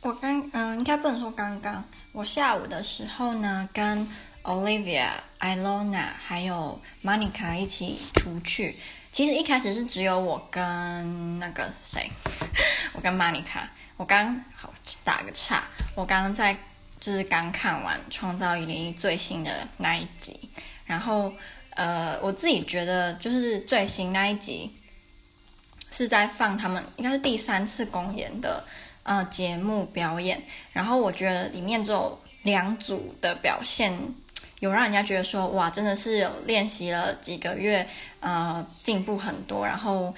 我刚嗯，应该不能说刚刚，我下午的时候呢，跟 Olivia、Ilona 还有 Monica 一起出去。其实一开始是只有我跟那个谁，我跟 Monica。我刚好打个岔，我刚刚在就是刚看完《创造101》最新的那一集，然后呃，我自己觉得就是最新那一集是在放他们应该是第三次公演的呃节目表演，然后我觉得里面只有两组的表现有让人家觉得说哇，真的是有练习了几个月，呃，进步很多，然后。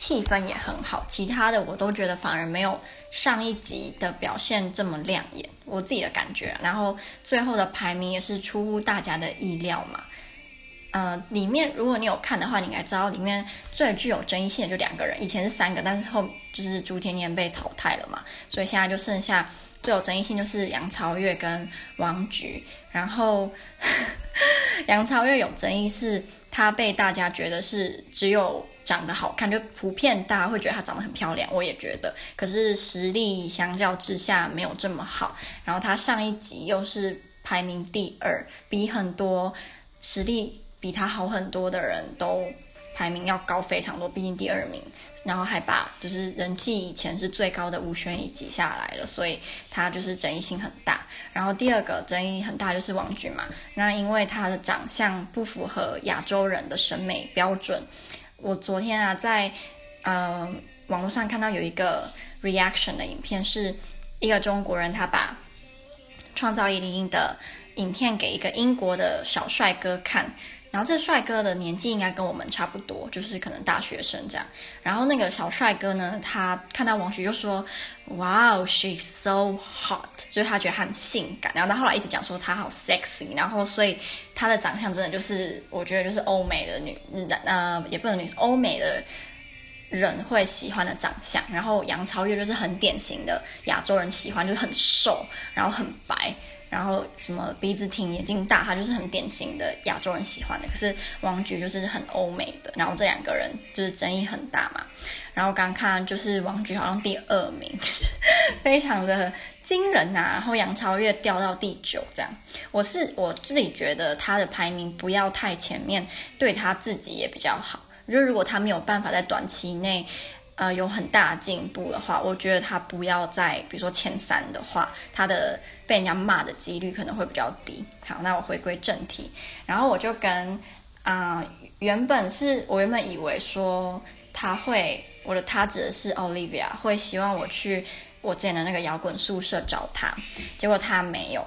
气氛也很好，其他的我都觉得反而没有上一集的表现这么亮眼，我自己的感觉。然后最后的排名也是出乎大家的意料嘛。呃，里面如果你有看的话，你应该知道里面最具有争议性的就两个人，以前是三个，但是后就是朱天天被淘汰了嘛，所以现在就剩下最有争议性就是杨超越跟王菊。然后 杨超越有争议是他被大家觉得是只有。长得好看，就普遍大家会觉得她长得很漂亮，我也觉得。可是实力相较之下没有这么好。然后她上一集又是排名第二，比很多实力比他好很多的人都排名要高非常多，毕竟第二名。然后还把就是人气以前是最高的吴宣仪挤下来了，所以他就是争议性很大。然后第二个争议很大就是王菊嘛，那因为她的长相不符合亚洲人的审美标准。我昨天啊，在呃网络上看到有一个 reaction 的影片，是一个中国人，他把创造101的影片给一个英国的小帅哥看，然后这帅哥的年纪应该跟我们差不多，就是可能大学生这样。然后那个小帅哥呢，他看到王菊就说：“Wow, she's so hot”，就是他觉得她很性感。然后他后来一直讲说他好 sexy，然后所以。她的长相真的就是，我觉得就是欧美的女，呃，也不能女，欧美的人会喜欢的长相。然后杨超越就是很典型的亚洲人喜欢，就是很瘦，然后很白，然后什么鼻子挺、眼睛大，他就是很典型的亚洲人喜欢的。可是王菊就是很欧美的，然后这两个人就是争议很大嘛。然后刚看就是王菊好像第二名，非常的。惊人呐、啊，然后杨超越掉到第九，这样，我是我自己觉得他的排名不要太前面，对他自己也比较好。就如果他没有办法在短期内，呃，有很大进步的话，我觉得他不要在，比如说前三的话，他的被人家骂的几率可能会比较低。好，那我回归正题，然后我就跟，啊、原本是我原本以为说他会，我的他指的是 Olivia，会希望我去。我之前的那个摇滚宿舍找他，结果他没有，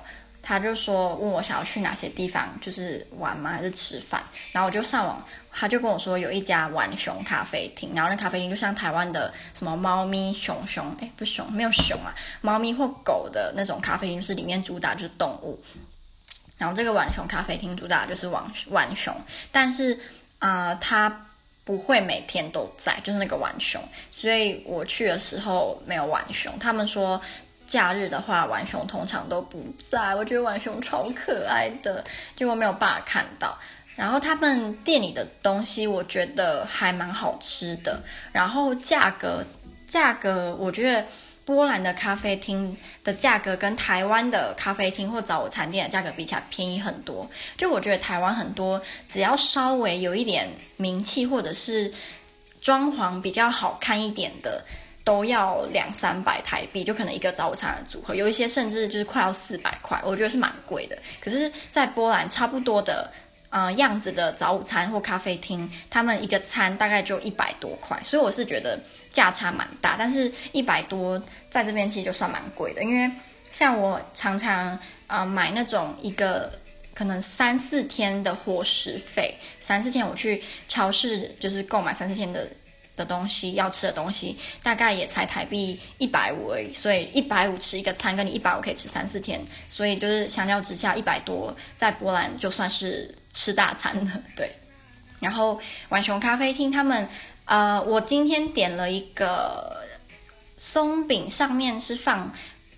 他就说问我想要去哪些地方，就是玩吗还是吃饭？然后我就上网，他就跟我说有一家玩熊咖啡厅，然后那咖啡厅就像台湾的什么猫咪熊熊，哎，不熊，没有熊啊，猫咪或狗的那种咖啡厅，就是里面主打就是动物。然后这个玩熊咖啡厅主打就是玩玩熊，但是啊、呃，他。不会每天都在，就是那个玩熊，所以我去的时候没有玩熊。他们说假日的话，玩熊通常都不在。我觉得玩熊超可爱的，结果没有办法看到。然后他们店里的东西，我觉得还蛮好吃的。然后价格，价格我觉得。波兰的咖啡厅的价格跟台湾的咖啡厅或早午餐店的价格比起来便宜很多。就我觉得台湾很多只要稍微有一点名气或者是装潢比较好看一点的，都要两三百台币，就可能一个早午餐的组合，有一些甚至就是快要四百块，我觉得是蛮贵的。可是，在波兰差不多的。呃，样子的早午餐或咖啡厅，他们一个餐大概就一百多块，所以我是觉得价差蛮大。但是，一百多在这边其实就算蛮贵的，因为像我常常呃买那种一个可能三四天的伙食费，三四天我去超市就是购买三四天的的东西，要吃的东西，大概也才台币一百五而已。所以一百五吃一个餐，跟你一百五可以吃三四天，所以就是相较之下，一百多在波兰就算是。吃大餐的，对，然后浣熊咖啡厅他们，呃，我今天点了一个松饼，上面是放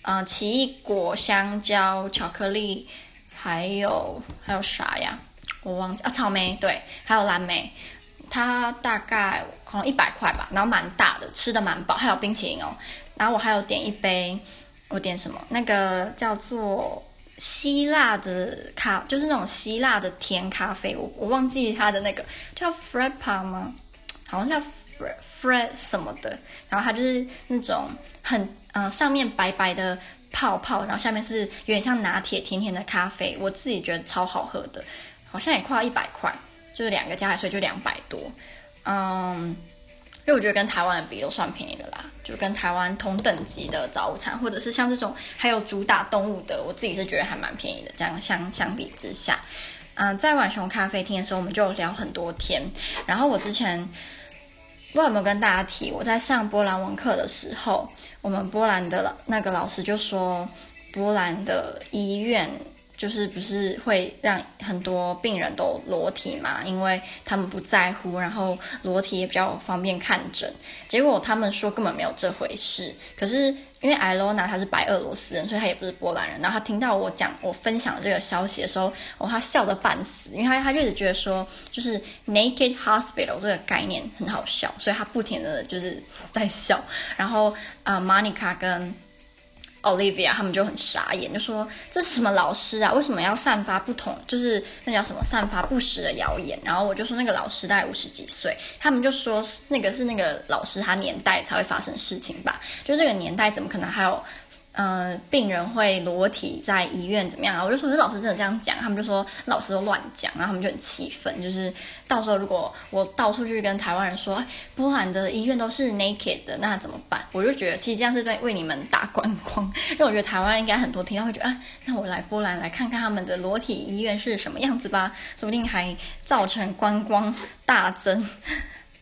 呃奇异果、香蕉、巧克力，还有还有啥呀？我忘记啊，草莓，对，还有蓝莓，它大概好像一百块吧，然后蛮大的，吃的蛮饱，还有冰淇淋哦。然后我还有点一杯，我点什么？那个叫做希腊的咖，就是那种希腊的甜咖啡，我我忘记它的那个叫 Frappa 吗？好像叫 Fre Fre 什么的。然后它就是那种很嗯、呃，上面白白的泡泡，然后下面是有点像拿铁甜甜的咖啡，我自己觉得超好喝的，好像也快要一百块，就是两个加起来就两百多，嗯。因为我觉得跟台湾比都算便宜的啦，就跟台湾同等级的早午餐，或者是像这种还有主打动物的，我自己是觉得还蛮便宜的。这样相相比之下，嗯、在浣熊咖啡厅的时候，我们就聊很多天。然后我之前不知道有没有跟大家提，我在上波兰文课的时候，我们波兰的那个老师就说，波兰的医院。就是不是会让很多病人都裸体嘛？因为他们不在乎，然后裸体也比较方便看诊。结果他们说根本没有这回事。可是因为艾罗娜她是白俄罗斯人，所以她也不是波兰人。然后她听到我讲我分享这个消息的时候，哦，她笑得半死，因为她她一直觉得说就是 naked hospital 这个概念很好笑，所以她不停的就是在笑。然后啊，Monica 跟 Olivia 他们就很傻眼，就说这是什么老师啊？为什么要散发不同？就是那叫什么散发不实的谣言？然后我就说那个老师大概五十几岁，他们就说那个是那个老师他年代才会发生事情吧？就这个年代怎么可能还有？呃，病人会裸体在医院怎么样啊？我就说，这老师真的这样讲，他们就说老师都乱讲，然后他们就很气愤。就是到时候如果我到处去跟台湾人说，波兰的医院都是 naked 的，那怎么办？我就觉得其实这样是在为你们打观光，因为我觉得台湾应该很多听到会觉得，啊，那我来波兰来看看他们的裸体医院是什么样子吧，说不定还造成观光大增。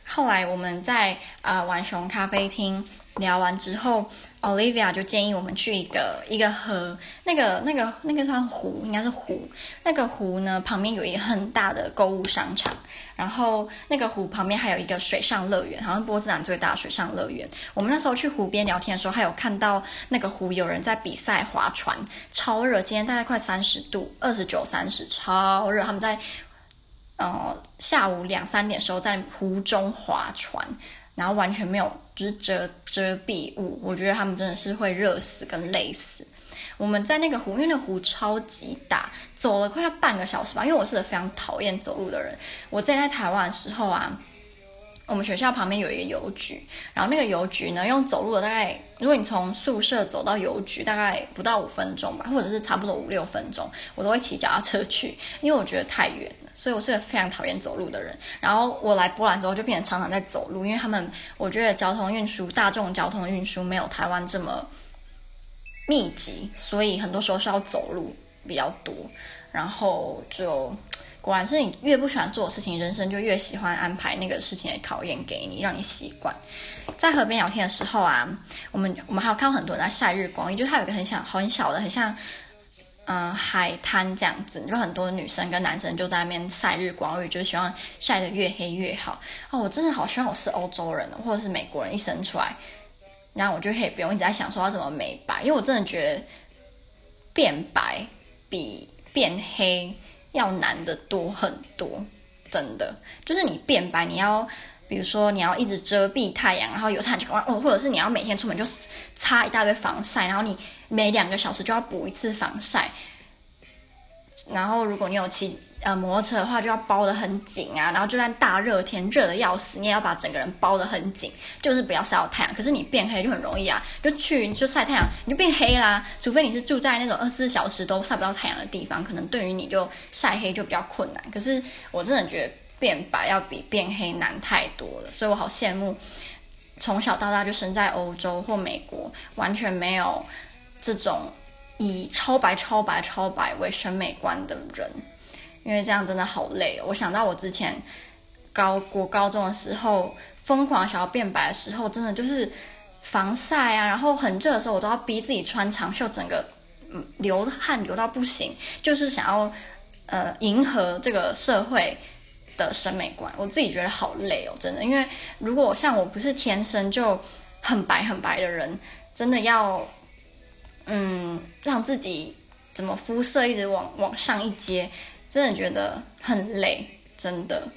后来我们在啊浣熊咖啡厅聊完之后。Olivia 就建议我们去一个一个河，那个那个那个算湖，应该是湖。那个湖呢，旁边有一个很大的购物商场，然后那个湖旁边还有一个水上乐园，好像波兹兰最大的水上乐园。我们那时候去湖边聊天的时候，还有看到那个湖有人在比赛划船，超热，今天大概快三十度，二十九、三十，超热。他们在呃下午两三点的时候在湖中划船。然后完全没有就是遮遮蔽物，我觉得他们真的是会热死跟累死。我们在那个湖，因为那湖超级大，走了快要半个小时吧。因为我是个非常讨厌走路的人。我在在台湾的时候啊，我们学校旁边有一个邮局，然后那个邮局呢，用走路的大概，如果你从宿舍走到邮局，大概不到五分钟吧，或者是差不多五六分钟，我都会骑脚踏车去，因为我觉得太远了。所以我是个非常讨厌走路的人，然后我来波兰之后就变成常常在走路，因为他们我觉得交通运输、大众交通运输没有台湾这么密集，所以很多时候是要走路比较多。然后就果然是你越不喜欢做的事情，人生就越喜欢安排那个事情的考验给你，让你习惯。在河边聊天的时候啊，我们我们还有看到很多人在晒日光浴，就是它有一个很小很小的，很像。嗯，海滩这样子，就很多女生跟男生就在那边晒日光浴，就希望晒得越黑越好。哦，我真的好希望我是欧洲人或者是美国人，一生出来，然后我就可以不用一直在想说要怎么美白，因为我真的觉得变白比变黑要难得多很多，真的。就是你变白，你要比如说你要一直遮蔽太阳，然后有太阳就哦，或者是你要每天出门就擦一大堆防晒，然后你。每两个小时就要补一次防晒，然后如果你有骑呃摩托车的话，就要包得很紧啊。然后就算大热天热得要死，你也要把整个人包得很紧，就是不要晒到太阳。可是你变黑就很容易啊，就去就晒太阳，你就变黑啦。除非你是住在那种二十四小时都晒不到太阳的地方，可能对于你就晒黑就比较困难。可是我真的觉得变白要比变黑难太多了，所以我好羡慕从小到大就生在欧洲或美国，完全没有。这种以超白、超白、超白为审美观的人，因为这样真的好累哦。我想到我之前高国高中的时候，疯狂想要变白的时候，真的就是防晒啊，然后很热的时候，我都要逼自己穿长袖，整个嗯流汗流到不行，就是想要呃迎合这个社会的审美观。我自己觉得好累哦，真的，因为如果像我不是天生就很白很白的人，真的要。嗯，让自己怎么肤色一直往往上一阶，真的觉得很累，真的，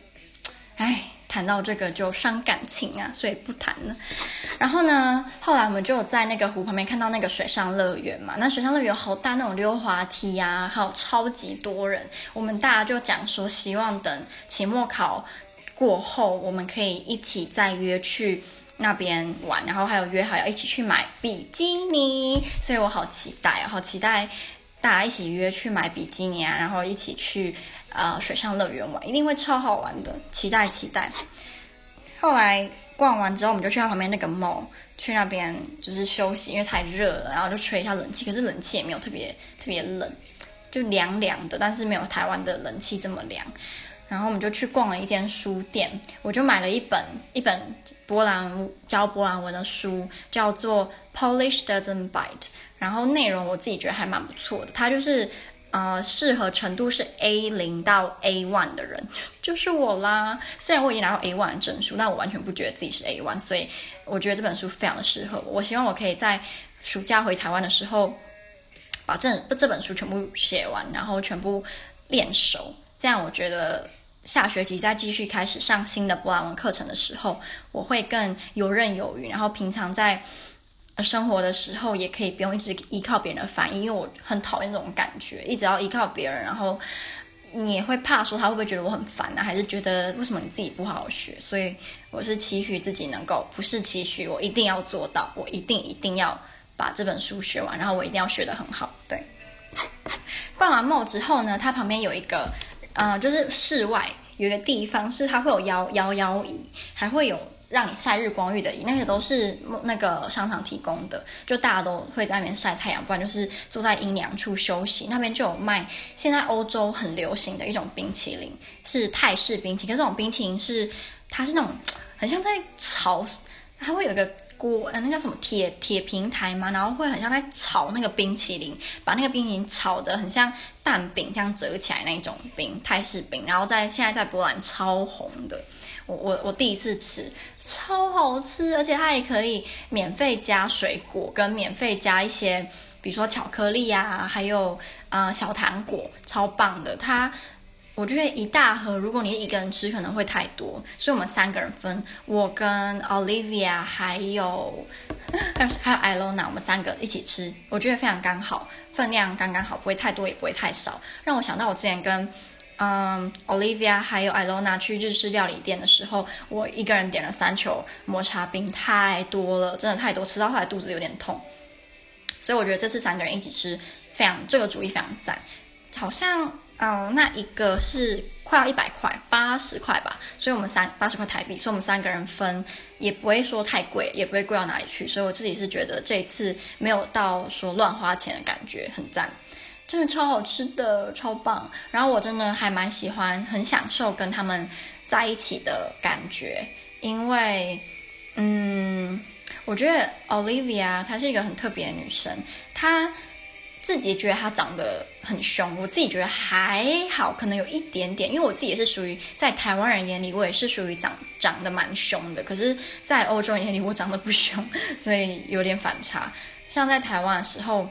哎，谈到这个就伤感情啊，所以不谈了。然后呢，后来我们就在那个湖旁边看到那个水上乐园嘛，那水上乐园好大，那种溜滑梯啊，还有超级多人。我们大家就讲说，希望等期末考过后，我们可以一起再约去那边玩，然后还有约好要一起去买比基尼，所以我好期待，好期待大家一起约去买比基尼啊，然后一起去呃水上乐园玩，一定会超好玩的，期待期待。后来逛完之后，我们就去到旁边那个 mall，去那边就是休息，因为太热了，然后就吹一下冷气，可是冷气也没有特别特别冷，就凉凉的，但是没有台湾的冷气这么凉。然后我们就去逛了一间书店，我就买了一本一本波兰教波兰文的书，叫做《Polish Doesn't Bite》，然后内容我自己觉得还蛮不错的。它就是呃适合程度是 A 零到 A one 的人，就是我啦。虽然我已经拿到 A one 证书，但我完全不觉得自己是 A one，所以我觉得这本书非常的适合我。我希望我可以在暑假回台湾的时候，把这这本书全部写完，然后全部练熟。这样我觉得下学期再继续开始上新的波兰文课程的时候，我会更游刃有余。然后平常在生活的时候，也可以不用一直依靠别人的翻译，因为我很讨厌这种感觉，一直要依靠别人。然后你也会怕说他会不会觉得我很烦啊，还是觉得为什么你自己不好好学？所以我是期许自己能够，不是期许我一定要做到，我一定一定要把这本书学完，然后我一定要学得很好。对，逛完帽之后呢，它旁边有一个。呃，就是室外有一个地方，是它会有摇摇摇椅，还会有让你晒日光浴的椅，那个都是那个商场提供的，就大家都会在那边晒太阳，不然就是坐在阴凉处休息。那边就有卖现在欧洲很流行的一种冰淇淋，是泰式冰淇淋，可是这种冰淇淋是它是那种很像在炒，它会有个。锅，呃，那叫什么铁铁平台嘛，然后会很像在炒那个冰淇淋，把那个冰淇淋炒得很像蛋饼这样折起来那种冰，泰式冰，然后在现在在波兰超红的，我我我第一次吃，超好吃，而且它也可以免费加水果，跟免费加一些，比如说巧克力啊，还有呃小糖果，超棒的，它。我觉得一大盒，如果你一个人吃可能会太多，所以我们三个人分，我跟 Olivia 还有还有 还有 Ilona，我们三个一起吃，我觉得非常刚好，分量刚刚好，不会太多也不会太少，让我想到我之前跟嗯 Olivia 还有 Ilona 去日式料理店的时候，我一个人点了三球抹茶冰，太多了，真的太多，吃到后来肚子有点痛，所以我觉得这次三个人一起吃，非常这个主意非常赞，好像。哦，那一个是快要一百块，八十块吧，所以我们三八十块台币，所以我们三个人分也不会说太贵，也不会贵到哪里去，所以我自己是觉得这一次没有到说乱花钱的感觉，很赞，真的超好吃的，超棒。然后我真的还蛮喜欢，很享受跟他们在一起的感觉，因为，嗯，我觉得 Olivia 她是一个很特别的女生，她。自己觉得他长得很凶，我自己觉得还好，可能有一点点，因为我自己也是属于在台湾人眼里，我也是属于长长得蛮凶的，可是，在欧洲人眼里我长得不凶，所以有点反差。像在台湾的时候，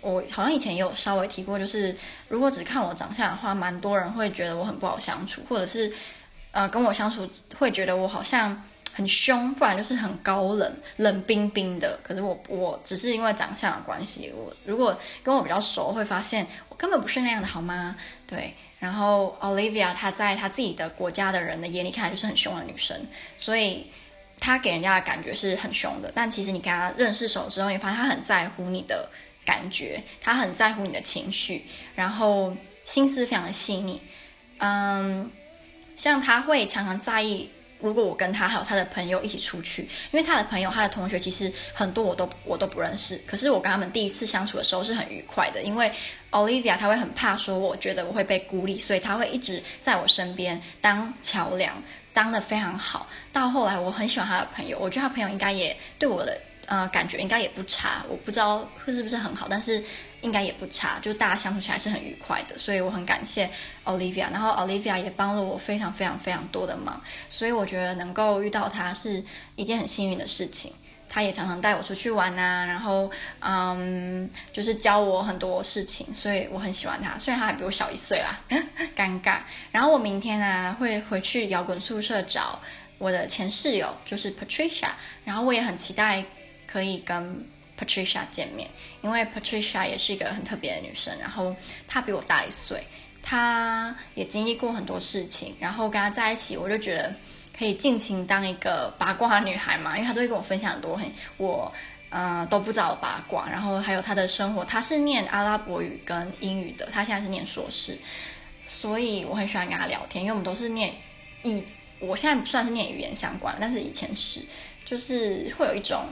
我好像以前也有稍微提过，就是如果只看我长相的话，蛮多人会觉得我很不好相处，或者是呃跟我相处会觉得我好像。很凶，不然就是很高冷、冷冰冰的。可是我我只是因为长相的关系，我如果跟我比较熟，会发现我根本不是那样的，好吗？对。然后 Olivia 她在她自己的国家的人的眼里看来就是很凶的女生，所以她给人家的感觉是很凶的。但其实你跟她认识熟之后，你发现她很在乎你的感觉，她很在乎你的情绪，然后心思非常的细腻。嗯，像她会常常在意。如果我跟他还有他的朋友一起出去，因为他的朋友、他的同学其实很多我都我都不认识，可是我跟他们第一次相处的时候是很愉快的，因为 Olivia 他会很怕说我觉得我会被孤立，所以他会一直在我身边当桥梁，当的非常好。到后来我很喜欢他的朋友，我觉得他朋友应该也对我的。呃，感觉应该也不差，我不知道会是不是很好，但是应该也不差，就大家相处起来是很愉快的，所以我很感谢 Olivia，然后 Olivia 也帮了我非常非常非常多的忙，所以我觉得能够遇到她是一件很幸运的事情。她也常常带我出去玩啊，然后嗯，就是教我很多事情，所以我很喜欢她。虽然她还比我小一岁啦，尴尬。然后我明天呢会回去摇滚宿舍找我的前室友就是 Patricia，然后我也很期待可以跟 Patricia 见面，因为 Patricia 也是一个很特别的女生，然后她比我大一岁，她也经历过很多事情，然后跟她在一起，我就觉得可以尽情当一个八卦女孩嘛，因为她都会跟我分享很多很我。嗯、都不知道八卦，然后还有他的生活，他是念阿拉伯语跟英语的，他现在是念硕士，所以我很喜欢跟他聊天，因为我们都是念以，我现在不算是念语言相关，但是以前是，就是会有一种。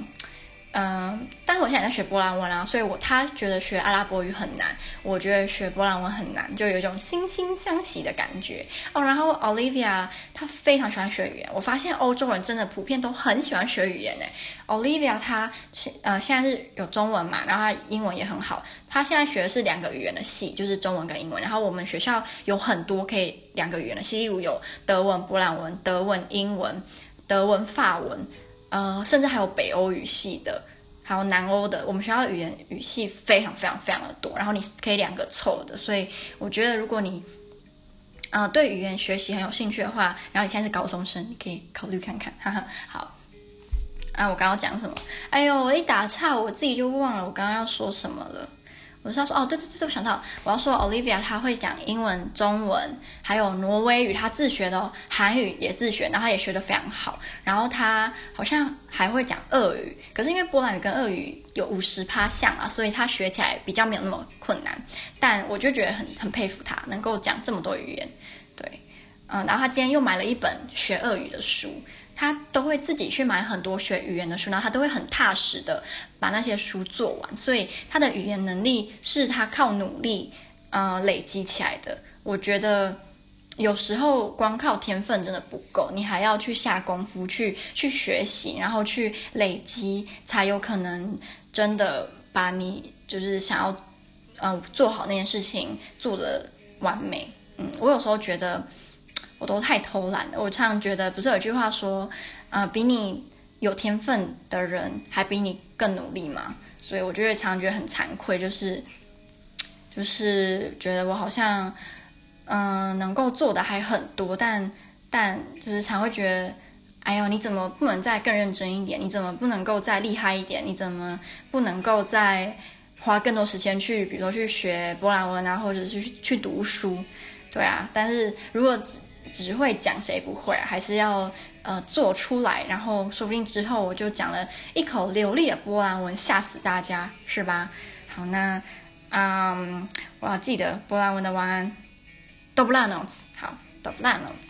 嗯，但是我现在在学波兰文啊，所以我他觉得学阿拉伯语很难，我觉得学波兰文很难，就有一种惺惺相惜的感觉哦。然后 Olivia 她非常喜欢学语言，我发现欧洲人真的普遍都很喜欢学语言诶。Olivia 她呃现在是有中文嘛，然后她英文也很好，她现在学的是两个语言的系，就是中文跟英文。然后我们学校有很多可以两个语言的系，例如有德文、波兰文、德文、英文、德文、法文。呃，甚至还有北欧语系的，还有南欧的。我们学校语言语系非常非常非常的多，然后你可以两个凑的。所以我觉得，如果你呃对语言学习很有兴趣的话，然后你现在是高中生，你可以考虑看看。哈哈，好。啊，我刚刚讲什么？哎呦，我一打岔，我自己就忘了我刚刚要说什么了。我是要说哦，对对对，我想到我要说，Olivia 她会讲英文、中文，还有挪威语，她自学的，韩语也自学，然后她也学得非常好。然后她好像还会讲俄语，可是因为波兰语跟俄语有五十趴像啊，所以她学起来比较没有那么困难。但我就觉得很很佩服她，能够讲这么多语言。对，嗯，然后她今天又买了一本学俄语的书。他都会自己去买很多学语言的书，然后他都会很踏实的把那些书做完，所以他的语言能力是他靠努力呃累积起来的。我觉得有时候光靠天分真的不够，你还要去下功夫去去学习，然后去累积，才有可能真的把你就是想要嗯、做好那件事情做得完美。嗯，我有时候觉得。我都太偷懒了。我常常觉得，不是有句话说，呃，比你有天分的人还比你更努力吗？所以我觉得常常觉得很惭愧，就是，就是觉得我好像，嗯、能够做的还很多，但但就是常会觉得，哎呦，你怎么不能再更认真一点？你怎么不能够再厉害一点？你怎么不能够再花更多时间去，比如说去学波兰文啊，或者是去读书？对啊，但是如果只会讲谁不会？还是要呃做出来，然后说不定之后我就讲了一口流利的波兰文，吓死大家，是吧？好，那嗯，我要记得波兰文的晚安，Dobranoc，好，do 波兰语。